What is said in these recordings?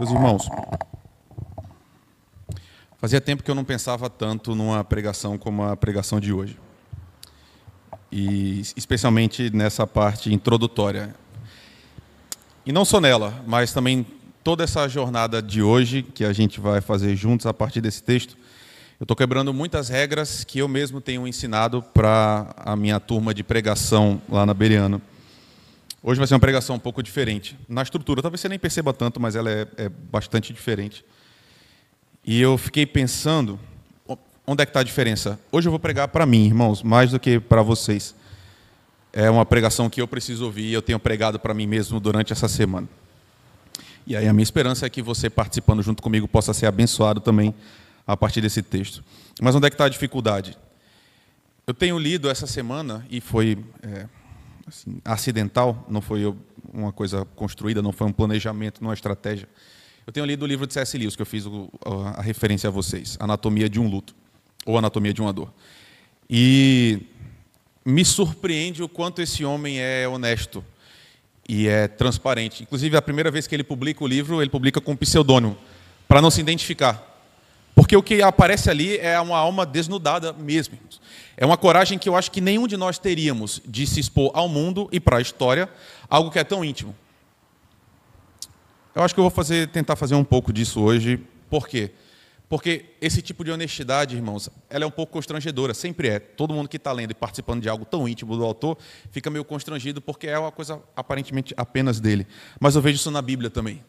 Meus irmãos, fazia tempo que eu não pensava tanto numa pregação como a pregação de hoje. E especialmente nessa parte introdutória. E não só nela, mas também toda essa jornada de hoje que a gente vai fazer juntos a partir desse texto. Eu estou quebrando muitas regras que eu mesmo tenho ensinado para a minha turma de pregação lá na Beriana. Hoje vai ser uma pregação um pouco diferente. Na estrutura, talvez você nem perceba tanto, mas ela é, é bastante diferente. E eu fiquei pensando, onde é que está a diferença? Hoje eu vou pregar para mim, irmãos, mais do que para vocês. É uma pregação que eu preciso ouvir e eu tenho pregado para mim mesmo durante essa semana. E aí a minha esperança é que você participando junto comigo possa ser abençoado também a partir desse texto. Mas onde é que está a dificuldade? Eu tenho lido essa semana, e foi é, assim, acidental, não foi uma coisa construída, não foi um planejamento, não uma estratégia. Eu tenho lido o livro de C.S. Lewis, que eu fiz a referência a vocês, Anatomia de um Luto, ou Anatomia de uma Dor. E me surpreende o quanto esse homem é honesto e é transparente. Inclusive, a primeira vez que ele publica o livro, ele publica com um pseudônimo, para não se identificar. Porque o que aparece ali é uma alma desnudada mesmo. É uma coragem que eu acho que nenhum de nós teríamos de se expor ao mundo e para a história, algo que é tão íntimo. Eu acho que eu vou fazer, tentar fazer um pouco disso hoje. Por quê? Porque esse tipo de honestidade, irmãos, ela é um pouco constrangedora, sempre é. Todo mundo que está lendo e participando de algo tão íntimo do autor fica meio constrangido porque é uma coisa aparentemente apenas dele. Mas eu vejo isso na Bíblia também.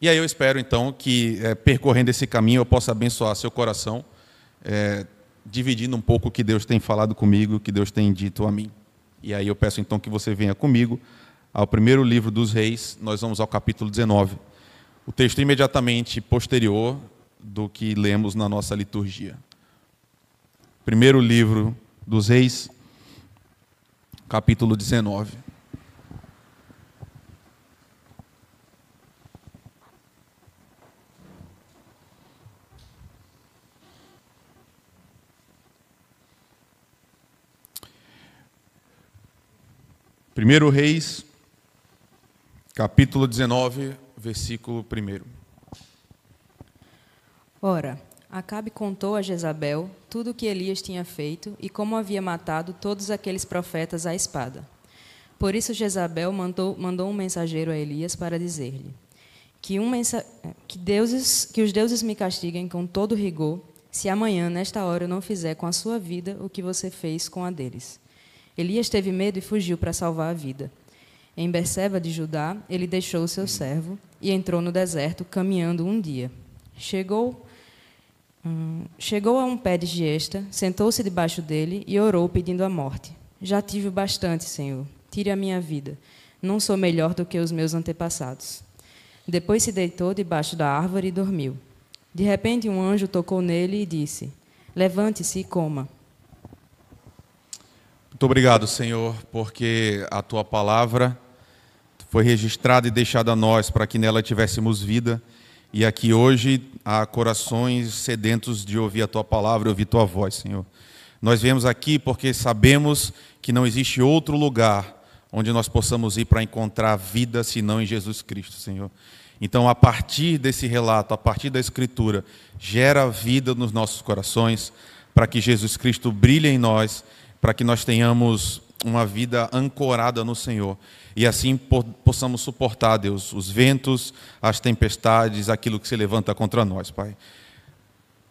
E aí eu espero então que é, percorrendo esse caminho eu possa abençoar seu coração, é, dividindo um pouco o que Deus tem falado comigo, o que Deus tem dito a mim. E aí eu peço então que você venha comigo ao primeiro livro dos Reis, nós vamos ao capítulo 19. O texto imediatamente posterior do que lemos na nossa liturgia. Primeiro livro dos Reis, capítulo 19. Primeiro Reis, capítulo 19, versículo 1. Ora, Acabe contou a Jezabel tudo o que Elias tinha feito e como havia matado todos aqueles profetas à espada. Por isso Jezabel mandou, mandou um mensageiro a Elias para dizer-lhe que, um que, que os deuses me castiguem com todo rigor, se amanhã, nesta hora, eu não fizer com a sua vida o que você fez com a deles. Elias teve medo e fugiu para salvar a vida. Em Berseba de Judá, ele deixou o seu servo e entrou no deserto, caminhando um dia. Chegou, hum, chegou a um pé de giesta, sentou-se debaixo dele e orou, pedindo a morte. Já tive bastante, Senhor. Tire a minha vida. Não sou melhor do que os meus antepassados. Depois se deitou debaixo da árvore e dormiu. De repente, um anjo tocou nele e disse: Levante-se e coma. Muito obrigado, Senhor, porque a tua palavra foi registrada e deixada a nós para que nela tivéssemos vida. E aqui hoje há corações sedentos de ouvir a tua palavra ouvir tua voz, Senhor. Nós viemos aqui porque sabemos que não existe outro lugar onde nós possamos ir para encontrar vida senão em Jesus Cristo, Senhor. Então, a partir desse relato, a partir da Escritura, gera vida nos nossos corações, para que Jesus Cristo brilhe em nós para que nós tenhamos uma vida ancorada no Senhor e assim possamos suportar, Deus, os ventos, as tempestades, aquilo que se levanta contra nós, Pai.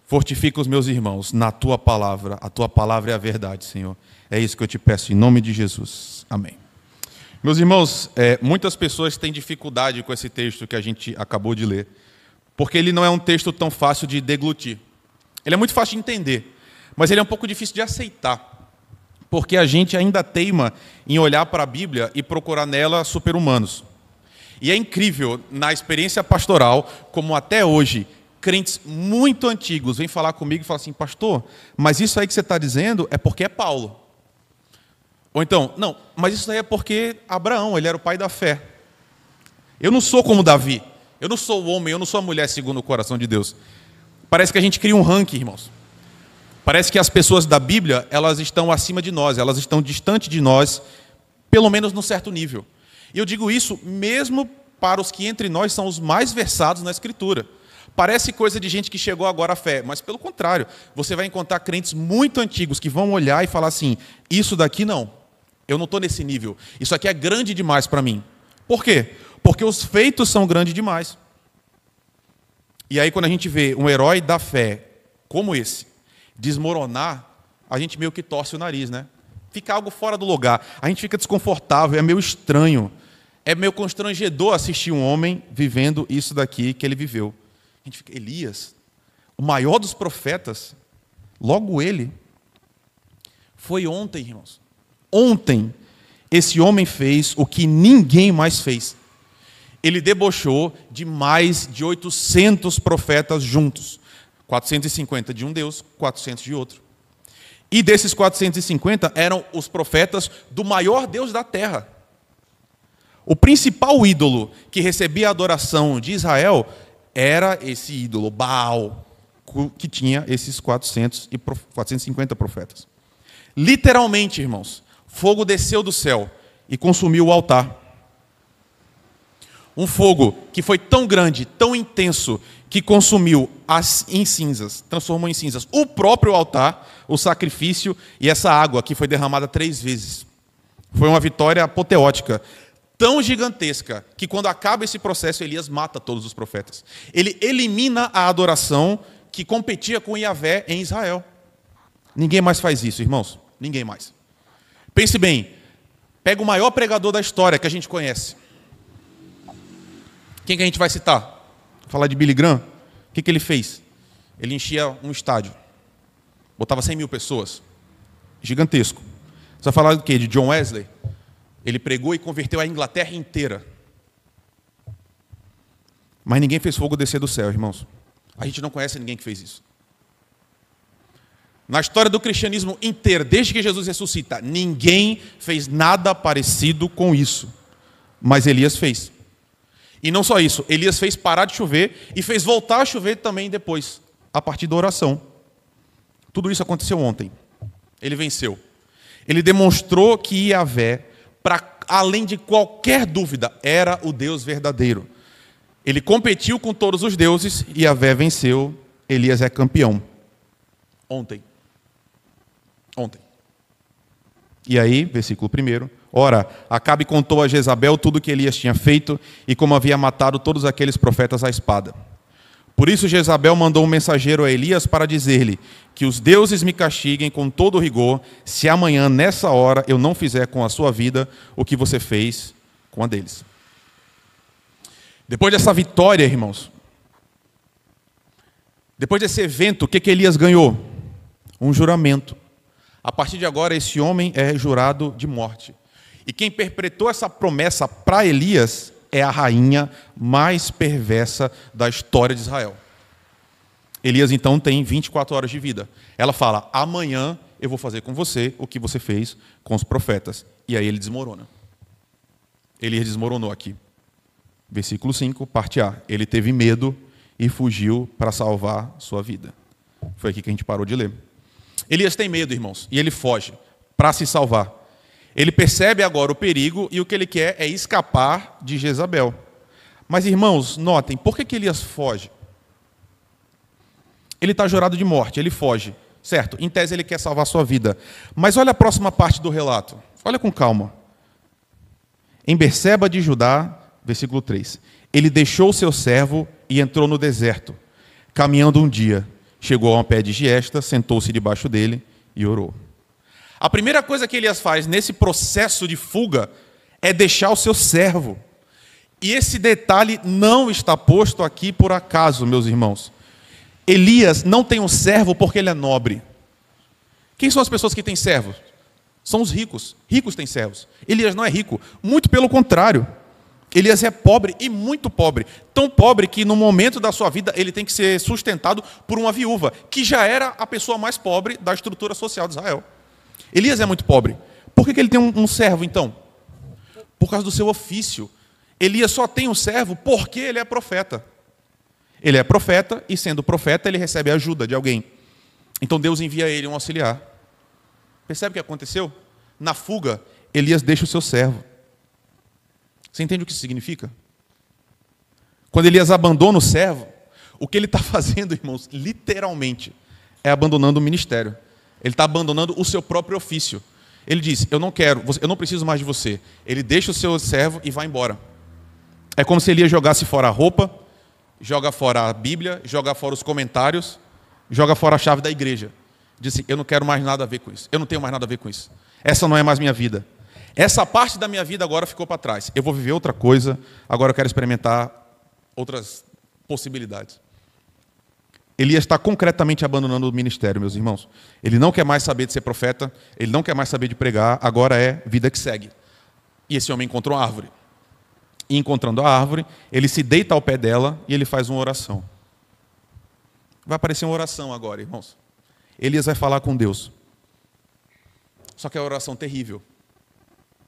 Fortifica os meus irmãos na tua palavra, a tua palavra é a verdade, Senhor. É isso que eu te peço, em nome de Jesus. Amém. Meus irmãos, é, muitas pessoas têm dificuldade com esse texto que a gente acabou de ler, porque ele não é um texto tão fácil de deglutir. Ele é muito fácil de entender, mas ele é um pouco difícil de aceitar porque a gente ainda teima em olhar para a Bíblia e procurar nela super-humanos. E é incrível, na experiência pastoral, como até hoje, crentes muito antigos vêm falar comigo e falam assim, pastor, mas isso aí que você está dizendo é porque é Paulo. Ou então, não, mas isso aí é porque Abraão, ele era o pai da fé. Eu não sou como Davi. Eu não sou o homem, eu não sou a mulher segundo o coração de Deus. Parece que a gente cria um ranking, irmãos. Parece que as pessoas da Bíblia, elas estão acima de nós, elas estão distante de nós, pelo menos num certo nível. E eu digo isso mesmo para os que entre nós são os mais versados na Escritura. Parece coisa de gente que chegou agora à fé, mas pelo contrário, você vai encontrar crentes muito antigos que vão olhar e falar assim: isso daqui não, eu não estou nesse nível, isso aqui é grande demais para mim. Por quê? Porque os feitos são grandes demais. E aí, quando a gente vê um herói da fé como esse desmoronar, a gente meio que torce o nariz, né? Fica algo fora do lugar, a gente fica desconfortável, é meio estranho, é meio constrangedor assistir um homem vivendo isso daqui que ele viveu. A gente fica, Elias, o maior dos profetas, logo ele, foi ontem, irmãos. Ontem, esse homem fez o que ninguém mais fez. Ele debochou de mais de 800 profetas juntos. 450 de um Deus, 400 de outro. E desses 450 eram os profetas do maior Deus da terra. O principal ídolo que recebia a adoração de Israel era esse ídolo, Baal, que tinha esses 400 e 450 profetas. Literalmente, irmãos, fogo desceu do céu e consumiu o altar. Um fogo que foi tão grande, tão intenso, que consumiu as, em cinzas, transformou em cinzas o próprio altar, o sacrifício e essa água que foi derramada três vezes. Foi uma vitória apoteótica tão gigantesca que quando acaba esse processo, Elias mata todos os profetas. Ele elimina a adoração que competia com Yahvé em Israel. Ninguém mais faz isso, irmãos. Ninguém mais. Pense bem, pega o maior pregador da história que a gente conhece. Quem que a gente vai citar? Falar de Billy Graham. O que, que ele fez? Ele enchia um estádio. Botava 100 mil pessoas. Gigantesco. Você vai falar do quê? De John Wesley? Ele pregou e converteu a Inglaterra inteira. Mas ninguém fez fogo descer do céu, irmãos. A gente não conhece ninguém que fez isso. Na história do cristianismo inteiro, desde que Jesus ressuscita, ninguém fez nada parecido com isso. Mas Elias fez. E não só isso, Elias fez parar de chover e fez voltar a chover também depois, a partir da oração. Tudo isso aconteceu ontem. Ele venceu. Ele demonstrou que Yahvé para além de qualquer dúvida, era o Deus verdadeiro. Ele competiu com todos os deuses e a Vé venceu. Elias é campeão. Ontem. Ontem. E aí, versículo 1. Ora, Acabe contou a Jezabel tudo o que Elias tinha feito e como havia matado todos aqueles profetas à espada. Por isso Jezabel mandou um mensageiro a Elias para dizer-lhe que os deuses me castiguem com todo rigor, se amanhã, nessa hora, eu não fizer com a sua vida o que você fez com a deles. Depois dessa vitória, irmãos, depois desse evento, o que, que Elias ganhou? Um juramento. A partir de agora, esse homem é jurado de morte. E quem perpetrou essa promessa para Elias é a rainha mais perversa da história de Israel. Elias então tem 24 horas de vida. Ela fala: amanhã eu vou fazer com você o que você fez com os profetas. E aí ele desmorona. Elias desmoronou aqui. Versículo 5, parte A. Ele teve medo e fugiu para salvar sua vida. Foi aqui que a gente parou de ler. Elias tem medo, irmãos, e ele foge para se salvar. Ele percebe agora o perigo e o que ele quer é escapar de Jezabel. Mas, irmãos, notem, por que, que Elias foge? Ele está jurado de morte, ele foge. Certo, em tese ele quer salvar sua vida. Mas olha a próxima parte do relato. Olha com calma. Em Berseba de Judá, versículo 3. Ele deixou seu servo e entrou no deserto. Caminhando um dia, chegou a um pé de giesta, sentou-se debaixo dele e orou. A primeira coisa que Elias faz nesse processo de fuga é deixar o seu servo. E esse detalhe não está posto aqui por acaso, meus irmãos. Elias não tem um servo porque ele é nobre. Quem são as pessoas que têm servos? São os ricos. Ricos têm servos. Elias não é rico, muito pelo contrário. Elias é pobre e muito pobre. Tão pobre que no momento da sua vida ele tem que ser sustentado por uma viúva, que já era a pessoa mais pobre da estrutura social de Israel. Elias é muito pobre. Por que, que ele tem um, um servo, então? Por causa do seu ofício. Elias só tem um servo porque ele é profeta. Ele é profeta e, sendo profeta, ele recebe ajuda de alguém. Então Deus envia a ele um auxiliar. Percebe o que aconteceu? Na fuga, Elias deixa o seu servo. Você entende o que isso significa? Quando Elias abandona o servo, o que ele está fazendo, irmãos, literalmente, é abandonando o ministério. Ele está abandonando o seu próprio ofício. Ele diz: Eu não quero, eu não preciso mais de você. Ele deixa o seu servo e vai embora. É como se ele jogasse fora a roupa, joga fora a Bíblia, joga fora os comentários, joga fora a chave da igreja. Diz assim, eu não quero mais nada a ver com isso. Eu não tenho mais nada a ver com isso. Essa não é mais minha vida. Essa parte da minha vida agora ficou para trás. Eu vou viver outra coisa, agora eu quero experimentar outras possibilidades. Elias está concretamente abandonando o ministério, meus irmãos. Ele não quer mais saber de ser profeta, ele não quer mais saber de pregar, agora é vida que segue. E esse homem encontrou uma árvore. E encontrando a árvore, ele se deita ao pé dela e ele faz uma oração. Vai aparecer uma oração agora, irmãos. Elias vai falar com Deus. Só que é uma oração terrível.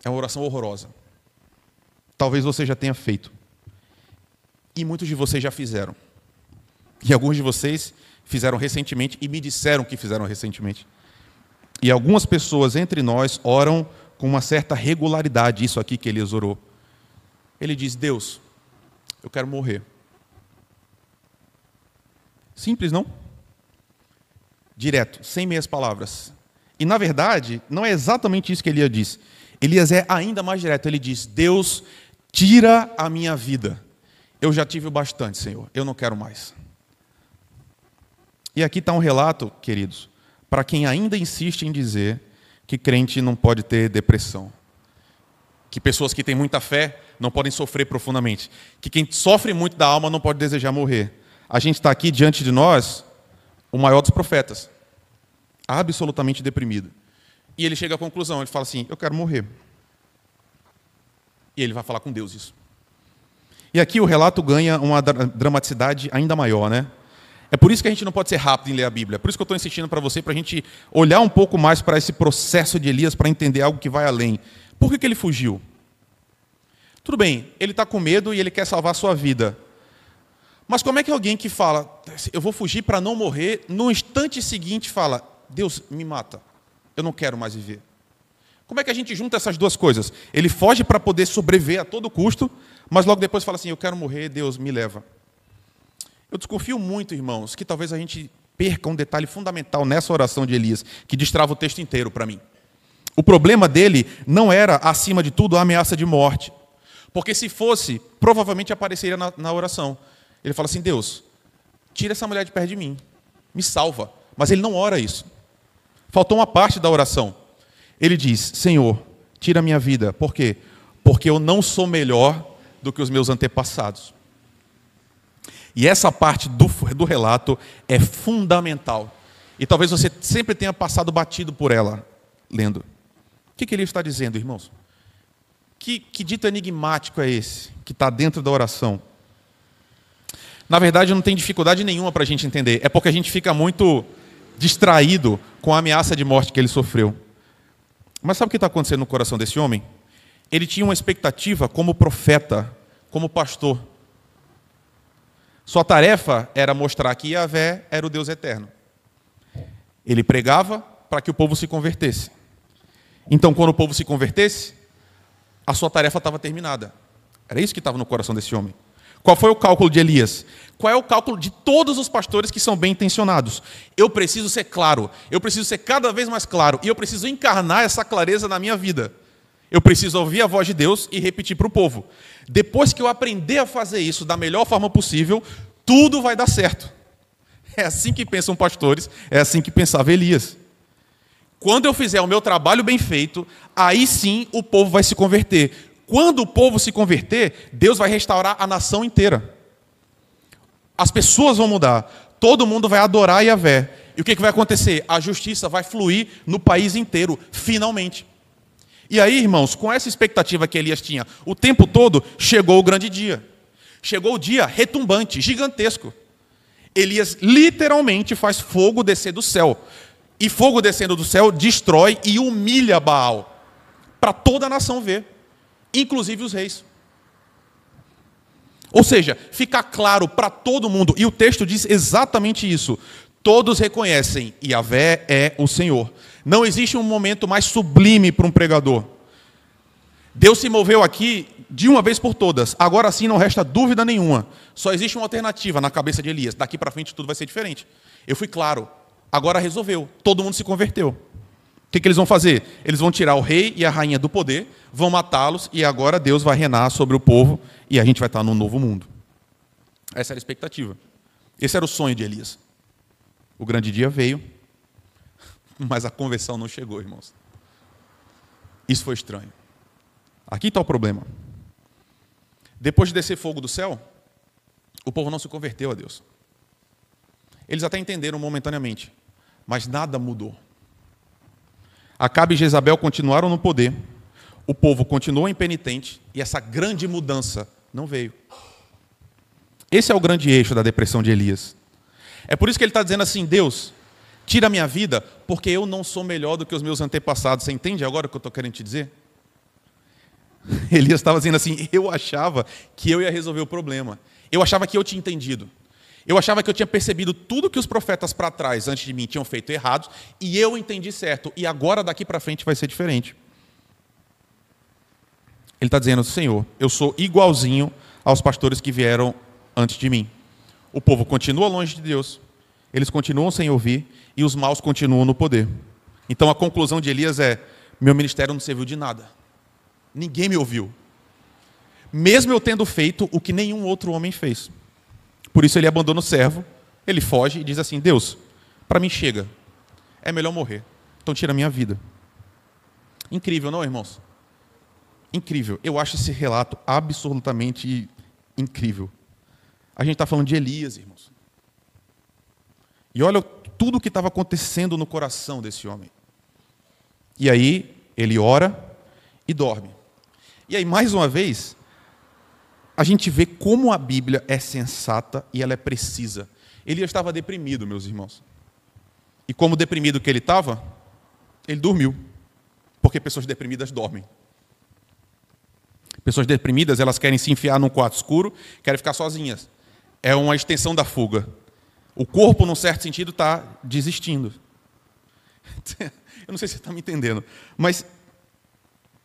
É uma oração horrorosa. Talvez você já tenha feito. E muitos de vocês já fizeram. E alguns de vocês fizeram recentemente e me disseram que fizeram recentemente. E algumas pessoas entre nós oram com uma certa regularidade, isso aqui que Elias orou. Ele diz: Deus, eu quero morrer. Simples, não? Direto, sem meias palavras. E na verdade, não é exatamente isso que Elias diz. Elias é ainda mais direto. Ele diz: Deus, tira a minha vida. Eu já tive o bastante, Senhor. Eu não quero mais. E aqui está um relato, queridos, para quem ainda insiste em dizer que crente não pode ter depressão. Que pessoas que têm muita fé não podem sofrer profundamente. Que quem sofre muito da alma não pode desejar morrer. A gente está aqui diante de nós, o maior dos profetas, absolutamente deprimido. E ele chega à conclusão, ele fala assim: Eu quero morrer. E ele vai falar com Deus isso. E aqui o relato ganha uma dramaticidade ainda maior, né? É por isso que a gente não pode ser rápido em ler a Bíblia. É por isso que eu estou insistindo para você, para a gente olhar um pouco mais para esse processo de Elias, para entender algo que vai além. Por que, que ele fugiu? Tudo bem, ele está com medo e ele quer salvar a sua vida. Mas como é que alguém que fala, eu vou fugir para não morrer, no instante seguinte fala, Deus me mata, eu não quero mais viver? Como é que a gente junta essas duas coisas? Ele foge para poder sobreviver a todo custo, mas logo depois fala assim, eu quero morrer, Deus me leva. Eu desconfio muito, irmãos, que talvez a gente perca um detalhe fundamental nessa oração de Elias, que destrava o texto inteiro para mim. O problema dele não era, acima de tudo, a ameaça de morte. Porque se fosse, provavelmente apareceria na, na oração. Ele fala assim: Deus, tira essa mulher de perto de mim, me salva. Mas ele não ora isso. Faltou uma parte da oração. Ele diz: Senhor, tira a minha vida. Por quê? Porque eu não sou melhor do que os meus antepassados. E essa parte do, do relato é fundamental. E talvez você sempre tenha passado batido por ela, lendo. O que, que ele está dizendo, irmãos? Que, que dito enigmático é esse que está dentro da oração? Na verdade, não tem dificuldade nenhuma para a gente entender. É porque a gente fica muito distraído com a ameaça de morte que ele sofreu. Mas sabe o que está acontecendo no coração desse homem? Ele tinha uma expectativa como profeta, como pastor. Sua tarefa era mostrar que Yahvé era o Deus eterno. Ele pregava para que o povo se convertesse. Então, quando o povo se convertesse, a sua tarefa estava terminada. Era isso que estava no coração desse homem. Qual foi o cálculo de Elias? Qual é o cálculo de todos os pastores que são bem intencionados? Eu preciso ser claro, eu preciso ser cada vez mais claro, e eu preciso encarnar essa clareza na minha vida. Eu preciso ouvir a voz de Deus e repetir para o povo. Depois que eu aprender a fazer isso da melhor forma possível, tudo vai dar certo. É assim que pensam pastores, é assim que pensava Elias. Quando eu fizer o meu trabalho bem feito, aí sim o povo vai se converter. Quando o povo se converter, Deus vai restaurar a nação inteira. As pessoas vão mudar, todo mundo vai adorar Yahvé. E o que, que vai acontecer? A justiça vai fluir no país inteiro, finalmente. E aí, irmãos, com essa expectativa que Elias tinha o tempo todo, chegou o grande dia. Chegou o dia retumbante, gigantesco. Elias literalmente faz fogo descer do céu. E fogo descendo do céu destrói e humilha Baal. Para toda a nação ver, inclusive os reis. Ou seja, fica claro para todo mundo, e o texto diz exatamente isso: todos reconhecem, Yahvé é o Senhor. Não existe um momento mais sublime para um pregador. Deus se moveu aqui de uma vez por todas. Agora sim não resta dúvida nenhuma. Só existe uma alternativa na cabeça de Elias. Daqui para frente tudo vai ser diferente. Eu fui claro. Agora resolveu. Todo mundo se converteu. O que, que eles vão fazer? Eles vão tirar o rei e a rainha do poder, vão matá-los e agora Deus vai reinar sobre o povo e a gente vai estar num novo mundo. Essa era a expectativa. Esse era o sonho de Elias. O grande dia veio, mas a conversão não chegou, irmãos. Isso foi estranho. Aqui está o problema. Depois de descer fogo do céu, o povo não se converteu a Deus. Eles até entenderam momentaneamente, mas nada mudou. Acabe e Jezabel continuaram no poder, o povo continuou impenitente e essa grande mudança não veio. Esse é o grande eixo da depressão de Elias. É por isso que ele está dizendo assim: Deus, tira a minha vida, porque eu não sou melhor do que os meus antepassados. Você entende agora o que eu estou querendo te dizer? Elias estava dizendo assim: eu achava que eu ia resolver o problema. Eu achava que eu tinha entendido. Eu achava que eu tinha percebido tudo que os profetas para trás, antes de mim, tinham feito errado, e eu entendi certo. E agora, daqui para frente, vai ser diferente. Ele está dizendo: Senhor, eu sou igualzinho aos pastores que vieram antes de mim. O povo continua longe de Deus, eles continuam sem ouvir, e os maus continuam no poder. Então a conclusão de Elias é: meu ministério não serviu de nada. Ninguém me ouviu. Mesmo eu tendo feito o que nenhum outro homem fez. Por isso ele abandona o servo, ele foge e diz assim: Deus, para mim chega, é melhor morrer, então tira a minha vida. Incrível, não, irmãos? Incrível. Eu acho esse relato absolutamente incrível. A gente está falando de Elias, irmãos. E olha tudo o que estava acontecendo no coração desse homem. E aí, ele ora e dorme. E aí, mais uma vez, a gente vê como a Bíblia é sensata e ela é precisa. Elias estava deprimido, meus irmãos. E como deprimido que ele estava, ele dormiu. Porque pessoas deprimidas dormem. Pessoas deprimidas, elas querem se enfiar num quarto escuro, querem ficar sozinhas. É uma extensão da fuga. O corpo, num certo sentido, está desistindo. Eu não sei se você está me entendendo, mas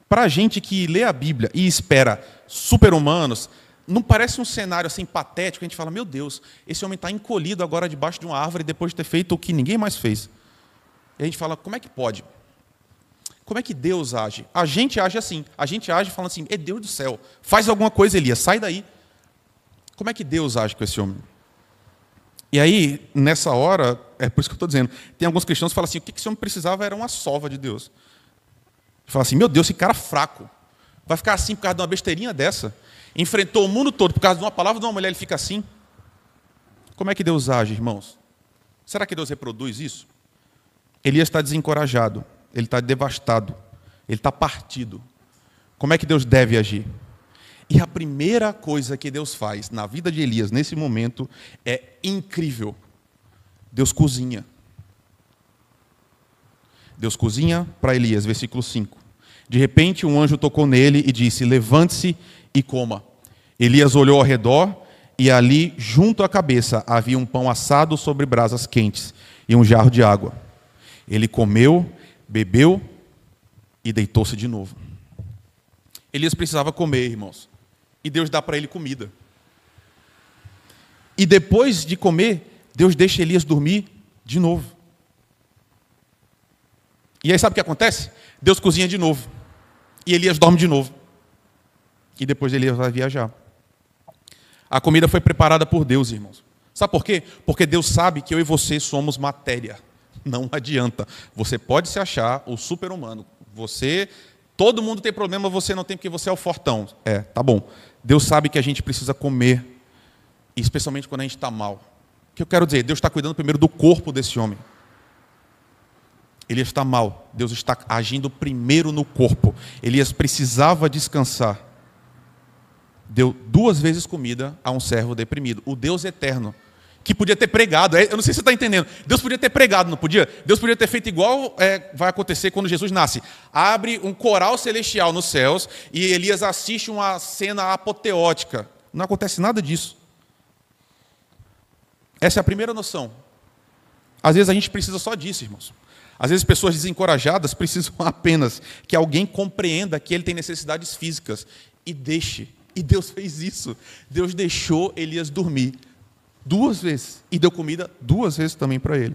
para a gente que lê a Bíblia e espera super-humanos, não parece um cenário assim patético, a gente fala, meu Deus, esse homem está encolhido agora debaixo de uma árvore depois de ter feito o que ninguém mais fez. E a gente fala, como é que pode? Como é que Deus age? A gente age assim, a gente age falando assim, é Deus do céu, faz alguma coisa, Elias, sai daí. Como é que Deus age com esse homem? E aí, nessa hora, é por isso que eu estou dizendo, tem alguns cristãos que falam assim, o que esse homem precisava era uma sova de Deus. Fala assim: meu Deus, esse cara fraco. Vai ficar assim por causa de uma besteirinha dessa? Enfrentou o mundo todo por causa de uma palavra de uma mulher, ele fica assim? Como é que Deus age, irmãos? Será que Deus reproduz isso? Elias está desencorajado, ele está devastado, ele está partido. Como é que Deus deve agir? E a primeira coisa que Deus faz na vida de Elias nesse momento é incrível. Deus cozinha. Deus cozinha para Elias, versículo 5. De repente, um anjo tocou nele e disse: Levante-se e coma. Elias olhou ao redor e ali, junto à cabeça, havia um pão assado sobre brasas quentes e um jarro de água. Ele comeu, bebeu e deitou-se de novo. Elias precisava comer, irmãos. E Deus dá para ele comida. E depois de comer, Deus deixa Elias dormir de novo. E aí sabe o que acontece? Deus cozinha de novo. E Elias dorme de novo. E depois Elias vai viajar. A comida foi preparada por Deus, irmãos. Sabe por quê? Porque Deus sabe que eu e você somos matéria. Não adianta. Você pode se achar o super-humano. Você, todo mundo tem problema, você não tem porque você é o fortão. É, tá bom. Deus sabe que a gente precisa comer, especialmente quando a gente está mal. O que eu quero dizer? Deus está cuidando primeiro do corpo desse homem. Elias está mal. Deus está agindo primeiro no corpo. Elias precisava descansar. Deu duas vezes comida a um servo deprimido. O Deus eterno, que podia ter pregado. É, eu não sei se você está entendendo. Deus podia ter pregado, não podia? Deus podia ter feito igual é, vai acontecer quando Jesus nasce. Abre um coral celestial nos céus e Elias assiste uma cena apoteótica. Não acontece nada disso. Essa é a primeira noção. Às vezes a gente precisa só disso, irmãos. Às vezes pessoas desencorajadas precisam apenas que alguém compreenda que ele tem necessidades físicas e deixe. E Deus fez isso. Deus deixou Elias dormir duas vezes e deu comida duas vezes também para ele.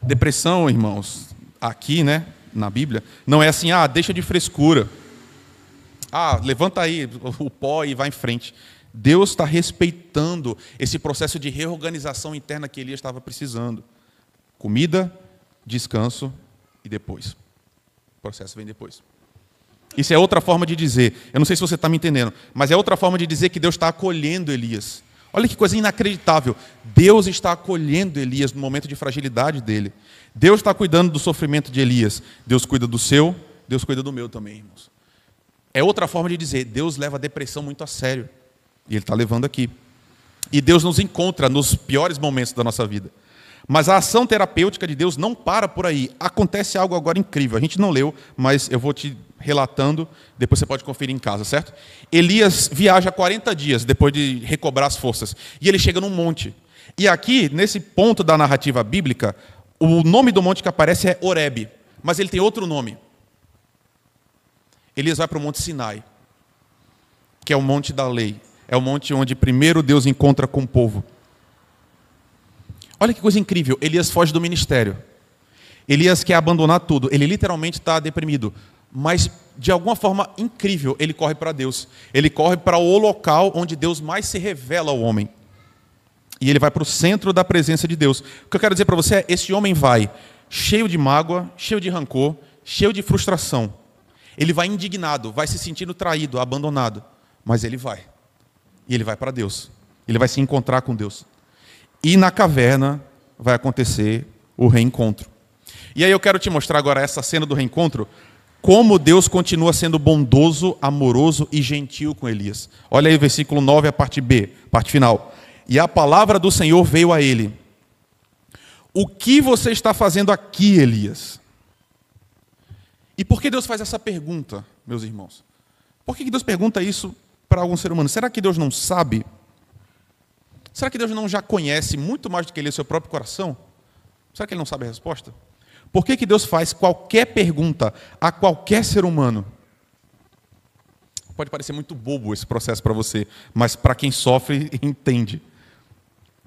Depressão, irmãos, aqui, né, na Bíblia, não é assim, ah, deixa de frescura. Ah, levanta aí o pó e vai em frente. Deus está respeitando esse processo de reorganização interna que Elias estava precisando. Comida, descanso e depois. O processo vem depois. Isso é outra forma de dizer. Eu não sei se você está me entendendo, mas é outra forma de dizer que Deus está acolhendo Elias. Olha que coisa inacreditável. Deus está acolhendo Elias no momento de fragilidade dele. Deus está cuidando do sofrimento de Elias. Deus cuida do seu, Deus cuida do meu também, irmãos. É outra forma de dizer, Deus leva a depressão muito a sério. E Ele está levando aqui. E Deus nos encontra nos piores momentos da nossa vida. Mas a ação terapêutica de Deus não para por aí. Acontece algo agora incrível. A gente não leu, mas eu vou te relatando, depois você pode conferir em casa, certo? Elias viaja 40 dias depois de recobrar as forças. E ele chega num monte. E aqui, nesse ponto da narrativa bíblica, o nome do monte que aparece é Oreb, mas ele tem outro nome. Elias vai para o Monte Sinai, que é o monte da lei. É o monte onde primeiro Deus encontra com o povo. Olha que coisa incrível. Elias foge do ministério. Elias quer abandonar tudo. Ele literalmente está deprimido. Mas, de alguma forma incrível, ele corre para Deus. Ele corre para o local onde Deus mais se revela ao homem. E ele vai para o centro da presença de Deus. O que eu quero dizer para você é: esse homem vai cheio de mágoa, cheio de rancor, cheio de frustração. Ele vai indignado, vai se sentindo traído, abandonado. Mas ele vai. E ele vai para Deus. Ele vai se encontrar com Deus. E na caverna vai acontecer o reencontro. E aí eu quero te mostrar agora essa cena do reencontro, como Deus continua sendo bondoso, amoroso e gentil com Elias. Olha aí o versículo 9, a parte B, parte final. E a palavra do Senhor veio a ele: O que você está fazendo aqui, Elias? E por que Deus faz essa pergunta, meus irmãos? Por que Deus pergunta isso para algum ser humano? Será que Deus não sabe? Será que Deus não já conhece muito mais do que ele o seu próprio coração? Será que ele não sabe a resposta? Por que, que Deus faz qualquer pergunta a qualquer ser humano? Pode parecer muito bobo esse processo para você, mas para quem sofre, entende.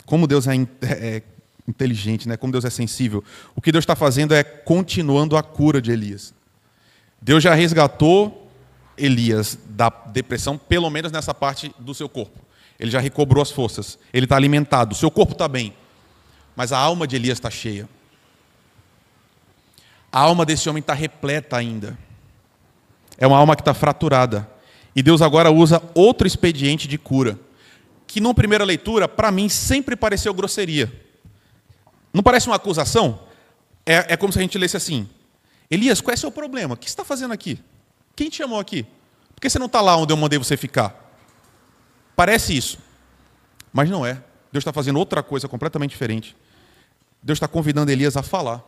Como Deus é, é inteligente, né? como Deus é sensível. O que Deus está fazendo é continuando a cura de Elias. Deus já resgatou Elias da depressão, pelo menos nessa parte do seu corpo. Ele já recobrou as forças, ele está alimentado, seu corpo está bem, mas a alma de Elias está cheia. A alma desse homem está repleta ainda. É uma alma que está fraturada. E Deus agora usa outro expediente de cura, que, numa primeira leitura, para mim, sempre pareceu grosseria. Não parece uma acusação? É, é como se a gente lesse assim: Elias, qual é o seu problema? O que você está fazendo aqui? Quem te chamou aqui? Por que você não está lá onde eu mandei você ficar? Parece isso, mas não é. Deus está fazendo outra coisa completamente diferente. Deus está convidando Elias a falar.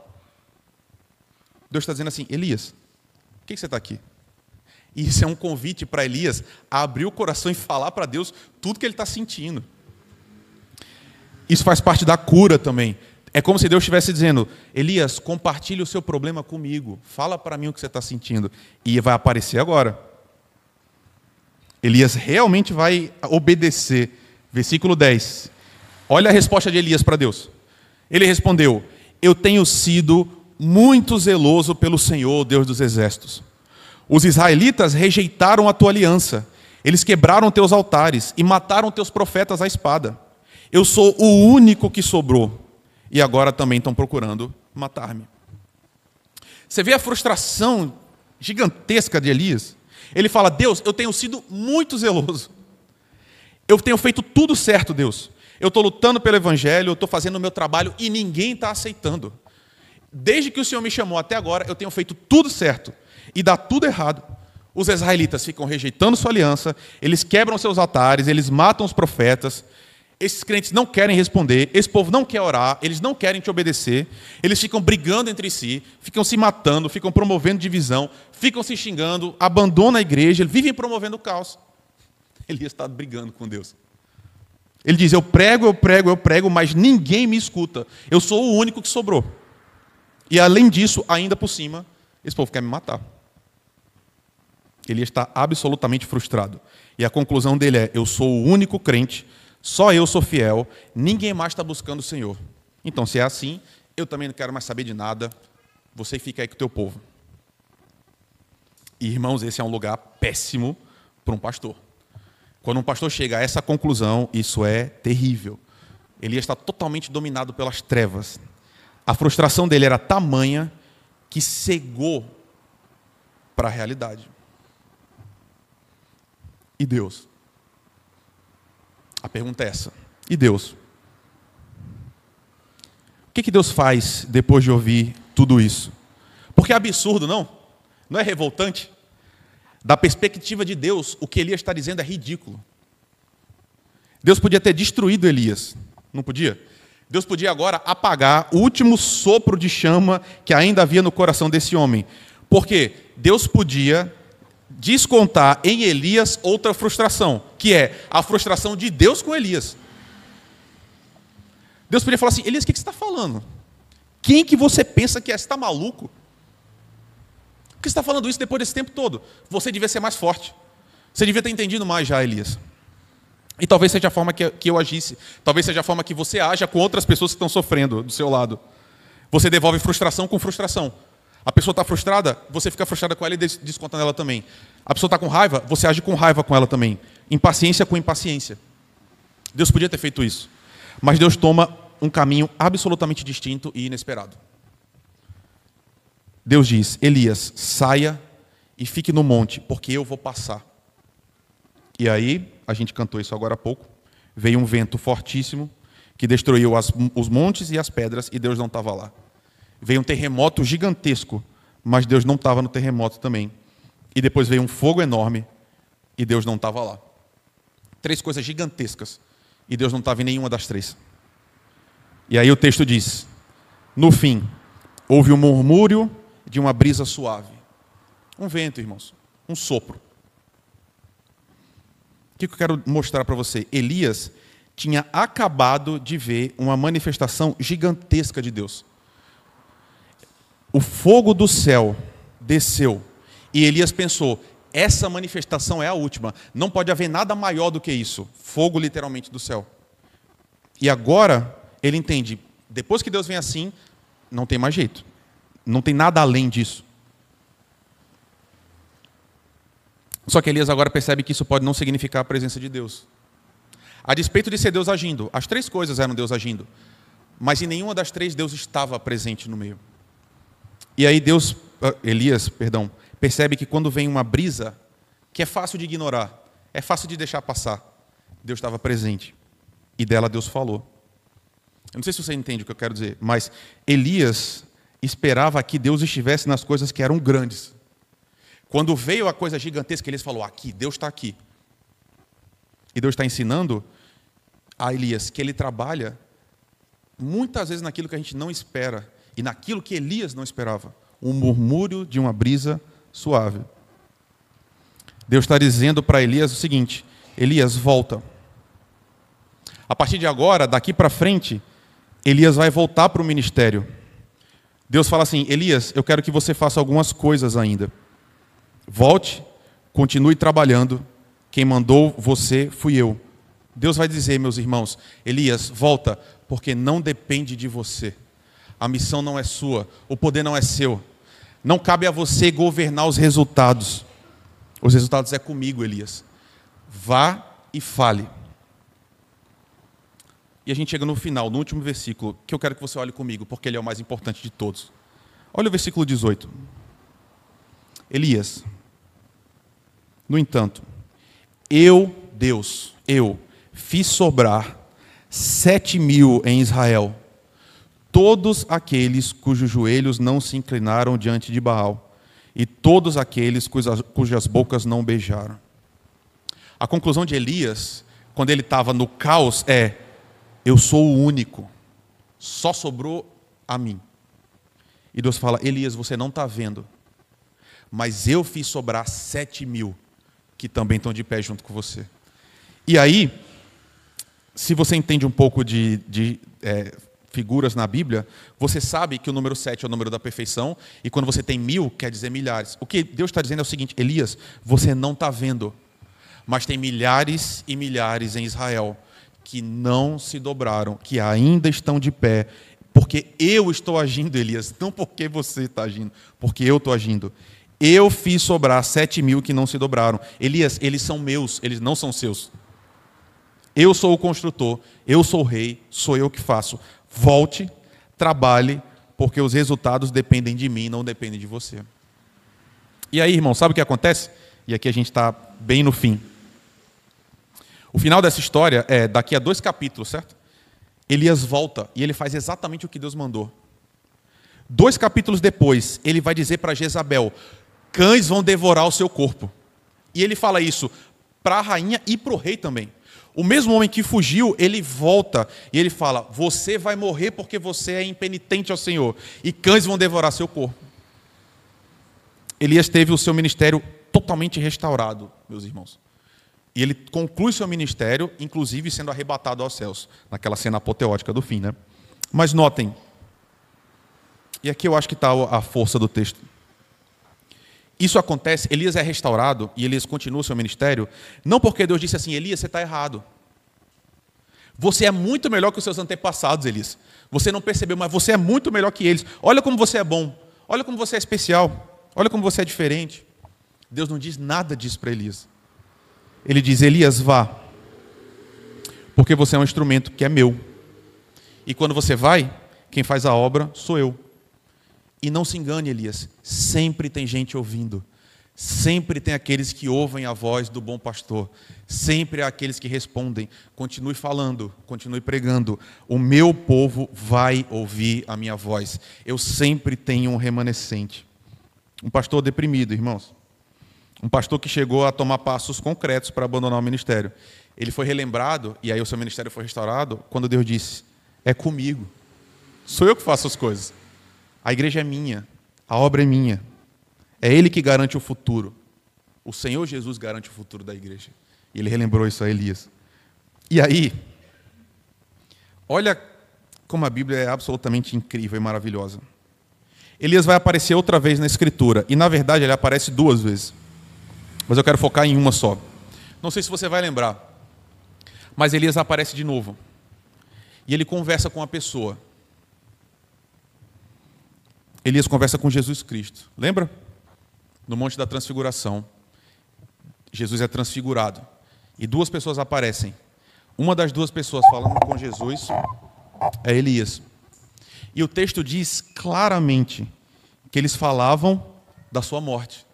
Deus está dizendo assim: Elias, por que você está aqui? E isso é um convite para Elias a abrir o coração e falar para Deus tudo que ele está sentindo. Isso faz parte da cura também. É como se Deus estivesse dizendo: Elias, compartilhe o seu problema comigo. Fala para mim o que você está sentindo. E vai aparecer agora. Elias realmente vai obedecer. Versículo 10. Olha a resposta de Elias para Deus. Ele respondeu: Eu tenho sido muito zeloso pelo Senhor, Deus dos exércitos. Os israelitas rejeitaram a tua aliança. Eles quebraram teus altares e mataram teus profetas à espada. Eu sou o único que sobrou e agora também estão procurando matar-me. Você vê a frustração gigantesca de Elias? Ele fala: Deus, eu tenho sido muito zeloso. Eu tenho feito tudo certo, Deus. Eu estou lutando pelo Evangelho, eu estou fazendo o meu trabalho e ninguém está aceitando. Desde que o Senhor me chamou até agora, eu tenho feito tudo certo e dá tudo errado. Os israelitas ficam rejeitando sua aliança, eles quebram seus altares, eles matam os profetas, esses crentes não querem responder, esse povo não quer orar, eles não querem te obedecer, eles ficam brigando entre si, ficam se matando, ficam promovendo divisão, ficam se xingando, abandonam a igreja, vivem promovendo caos. Elias está brigando com Deus. Ele diz: Eu prego, eu prego, eu prego, mas ninguém me escuta. Eu sou o único que sobrou. E além disso, ainda por cima, esse povo quer me matar. Ele está absolutamente frustrado. E a conclusão dele é: Eu sou o único crente, só eu sou fiel, ninguém mais está buscando o Senhor. Então, se é assim, eu também não quero mais saber de nada, você fica aí com o teu povo. E, irmãos, esse é um lugar péssimo para um pastor. Quando um pastor chega a essa conclusão, isso é terrível. Elias está totalmente dominado pelas trevas. A frustração dele era tamanha que cegou para a realidade. E Deus? A pergunta é essa. E Deus? O que, que Deus faz depois de ouvir tudo isso? Porque é absurdo, não? Não é revoltante? Da perspectiva de Deus, o que Elias está dizendo é ridículo. Deus podia ter destruído Elias, não podia? Deus podia agora apagar o último sopro de chama que ainda havia no coração desse homem. Porque Deus podia descontar em Elias outra frustração, que é a frustração de Deus com Elias. Deus podia falar assim: Elias, o que você está falando? Quem que você pensa que é? Você está maluco? Por que você está falando isso depois desse tempo todo? Você devia ser mais forte. Você devia ter entendido mais já, Elias. E talvez seja a forma que, que eu agisse. Talvez seja a forma que você haja com outras pessoas que estão sofrendo do seu lado. Você devolve frustração com frustração. A pessoa está frustrada, você fica frustrada com ela e desconta nela também. A pessoa está com raiva, você age com raiva com ela também. Impaciência com impaciência. Deus podia ter feito isso. Mas Deus toma um caminho absolutamente distinto e inesperado. Deus diz: Elias, saia e fique no monte, porque eu vou passar. E aí, a gente cantou isso agora há pouco, veio um vento fortíssimo que destruiu as, os montes e as pedras e Deus não estava lá. Veio um terremoto gigantesco, mas Deus não estava no terremoto também. E depois veio um fogo enorme e Deus não estava lá. Três coisas gigantescas e Deus não estava em nenhuma das três. E aí o texto diz: No fim, houve um murmúrio de uma brisa suave. Um vento, irmãos, um sopro. O que eu quero mostrar para você? Elias tinha acabado de ver uma manifestação gigantesca de Deus. O fogo do céu desceu e Elias pensou: essa manifestação é a última, não pode haver nada maior do que isso fogo, literalmente, do céu. E agora ele entende: depois que Deus vem assim, não tem mais jeito. Não tem nada além disso. Só que Elias agora percebe que isso pode não significar a presença de Deus. A despeito de ser Deus agindo, as três coisas eram Deus agindo, mas em nenhuma das três Deus estava presente no meio. E aí Deus, ah, Elias, perdão, percebe que quando vem uma brisa, que é fácil de ignorar, é fácil de deixar passar, Deus estava presente. E dela Deus falou. Eu não sei se você entende o que eu quero dizer, mas Elias esperava que Deus estivesse nas coisas que eram grandes. Quando veio a coisa gigantesca, Elias falou: Aqui, Deus está aqui. E Deus está ensinando a Elias que ele trabalha muitas vezes naquilo que a gente não espera e naquilo que Elias não esperava um murmúrio de uma brisa suave. Deus está dizendo para Elias o seguinte: Elias, volta. A partir de agora, daqui para frente, Elias vai voltar para o ministério. Deus fala assim: Elias, eu quero que você faça algumas coisas ainda. Volte, continue trabalhando. Quem mandou você fui eu. Deus vai dizer, meus irmãos, Elias, volta, porque não depende de você. A missão não é sua, o poder não é seu. Não cabe a você governar os resultados. Os resultados é comigo, Elias. Vá e fale. E a gente chega no final, no último versículo, que eu quero que você olhe comigo, porque ele é o mais importante de todos. Olha o versículo 18. Elias, no entanto, eu, Deus, eu, fiz sobrar sete mil em Israel, todos aqueles cujos joelhos não se inclinaram diante de Baal, e todos aqueles cujas, cujas bocas não beijaram. A conclusão de Elias, quando ele estava no caos, é: eu sou o único, só sobrou a mim. E Deus fala: Elias, você não está vendo, mas eu fiz sobrar sete mil que também estão de pé junto com você. E aí, se você entende um pouco de, de é, figuras na Bíblia, você sabe que o número 7 é o número da perfeição, e quando você tem mil, quer dizer milhares. O que Deus está dizendo é o seguinte: Elias, você não está vendo, mas tem milhares e milhares em Israel que não se dobraram, que ainda estão de pé, porque eu estou agindo, Elias, não porque você está agindo, porque eu estou agindo. Eu fiz sobrar sete mil que não se dobraram. Elias, eles são meus, eles não são seus. Eu sou o construtor, eu sou o rei, sou eu que faço. Volte, trabalhe, porque os resultados dependem de mim, não dependem de você. E aí, irmão, sabe o que acontece? E aqui a gente está bem no fim. O final dessa história é daqui a dois capítulos, certo? Elias volta e ele faz exatamente o que Deus mandou. Dois capítulos depois, ele vai dizer para Jezabel: cães vão devorar o seu corpo. E ele fala isso para a rainha e para o rei também. O mesmo homem que fugiu, ele volta e ele fala: Você vai morrer porque você é impenitente ao Senhor, e cães vão devorar seu corpo. Elias teve o seu ministério totalmente restaurado, meus irmãos. E ele conclui seu ministério, inclusive sendo arrebatado aos céus, naquela cena apoteótica do fim. Né? Mas notem, e aqui eu acho que está a força do texto. Isso acontece, Elias é restaurado e Elias continua o seu ministério, não porque Deus disse assim, Elias, você está errado. Você é muito melhor que os seus antepassados, Elias. Você não percebeu, mas você é muito melhor que eles. Olha como você é bom. Olha como você é especial. Olha como você é diferente. Deus não diz nada disso para Elias. Ele diz: Elias, vá, porque você é um instrumento que é meu. E quando você vai, quem faz a obra sou eu. E não se engane, Elias, sempre tem gente ouvindo. Sempre tem aqueles que ouvem a voz do bom pastor. Sempre há aqueles que respondem. Continue falando, continue pregando. O meu povo vai ouvir a minha voz. Eu sempre tenho um remanescente. Um pastor deprimido, irmãos. Um pastor que chegou a tomar passos concretos para abandonar o ministério. Ele foi relembrado, e aí o seu ministério foi restaurado, quando Deus disse: É comigo. Sou eu que faço as coisas. A igreja é minha, a obra é minha. É Ele que garante o futuro. O Senhor Jesus garante o futuro da igreja. E ele relembrou isso a Elias. E aí, olha como a Bíblia é absolutamente incrível e maravilhosa. Elias vai aparecer outra vez na Escritura, e na verdade ele aparece duas vezes. Mas eu quero focar em uma só. Não sei se você vai lembrar, mas Elias aparece de novo. E ele conversa com a pessoa. Elias conversa com Jesus Cristo. Lembra? No Monte da Transfiguração. Jesus é transfigurado. E duas pessoas aparecem. Uma das duas pessoas falando com Jesus é Elias. E o texto diz claramente que eles falavam da sua morte.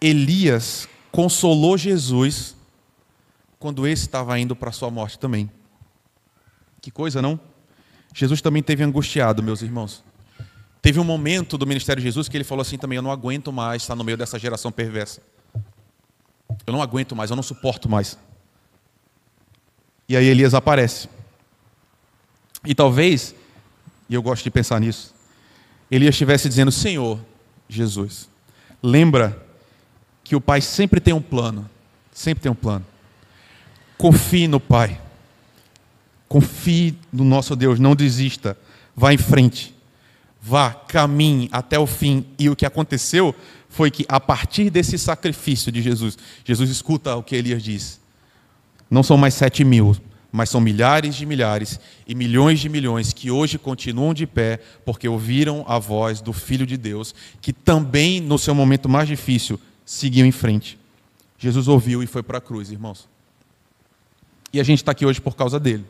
Elias consolou Jesus quando esse estava indo para a sua morte também. Que coisa, não? Jesus também teve angustiado, meus irmãos. Teve um momento do ministério de Jesus que ele falou assim também: Eu não aguento mais estar no meio dessa geração perversa. Eu não aguento mais, eu não suporto mais. E aí Elias aparece. E talvez, e eu gosto de pensar nisso, Elias estivesse dizendo: Senhor Jesus, lembra que o Pai sempre tem um plano, sempre tem um plano. Confie no Pai. Confie no nosso Deus, não desista, vá em frente, vá, caminhe até o fim. E o que aconteceu foi que, a partir desse sacrifício de Jesus, Jesus escuta o que Elias diz: não são mais sete mil, mas são milhares de milhares e milhões de milhões que hoje continuam de pé porque ouviram a voz do Filho de Deus, que também, no seu momento mais difícil, seguiu em frente. Jesus ouviu e foi para a cruz, irmãos. E a gente está aqui hoje por causa dele.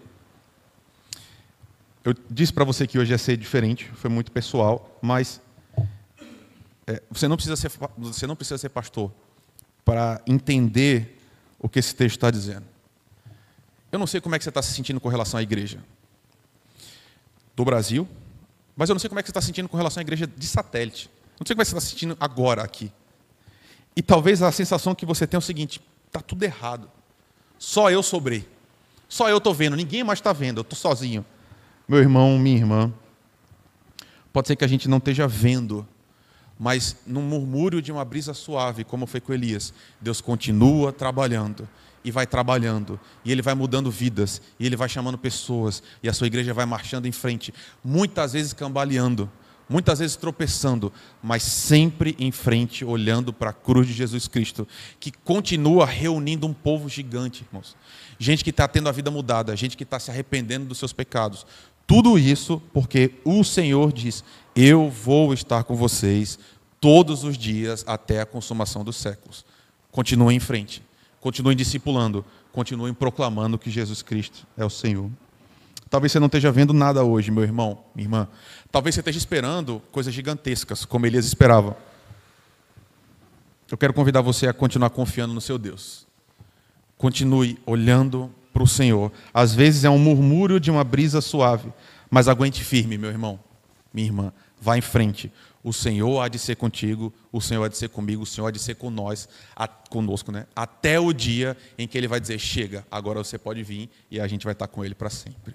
Eu disse para você que hoje ia ser diferente, foi muito pessoal, mas é, você, não precisa ser, você não precisa ser pastor para entender o que esse texto está dizendo. Eu não sei como é que você está se sentindo com relação à igreja do Brasil, mas eu não sei como é que você está se sentindo com relação à igreja de satélite. Não sei como é que você está se sentindo agora aqui. E talvez a sensação que você tem é o seguinte: está tudo errado. Só eu sobrei. Só eu estou vendo, ninguém mais está vendo, eu estou sozinho meu irmão, minha irmã, pode ser que a gente não esteja vendo, mas num murmúrio de uma brisa suave, como foi com Elias, Deus continua trabalhando e vai trabalhando, e ele vai mudando vidas, e ele vai chamando pessoas, e a sua igreja vai marchando em frente, muitas vezes cambaleando, muitas vezes tropeçando, mas sempre em frente, olhando para a cruz de Jesus Cristo, que continua reunindo um povo gigante, irmãos. Gente que está tendo a vida mudada, gente que está se arrependendo dos seus pecados. Tudo isso porque o Senhor diz: Eu vou estar com vocês todos os dias até a consumação dos séculos. Continuem em frente, continuem discipulando, continuem proclamando que Jesus Cristo é o Senhor. Talvez você não esteja vendo nada hoje, meu irmão, minha irmã. Talvez você esteja esperando coisas gigantescas, como Elias esperava. Eu quero convidar você a continuar confiando no seu Deus. Continue olhando para o Senhor. Às vezes é um murmúrio de uma brisa suave, mas aguente firme, meu irmão, minha irmã. Vá em frente. O Senhor há de ser contigo, o Senhor há de ser comigo, o Senhor há de ser com nós, a, conosco, né? Até o dia em que Ele vai dizer: chega, agora você pode vir e a gente vai estar com Ele para sempre.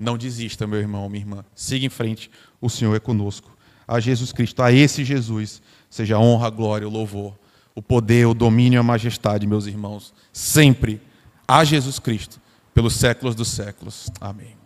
Não desista, meu irmão, minha irmã. Siga em frente, o Senhor é conosco. A Jesus Cristo, a esse Jesus, seja a honra, a glória, o louvor, o poder, o domínio e a majestade, meus irmãos, sempre a Jesus Cristo, pelos séculos dos séculos. Amém.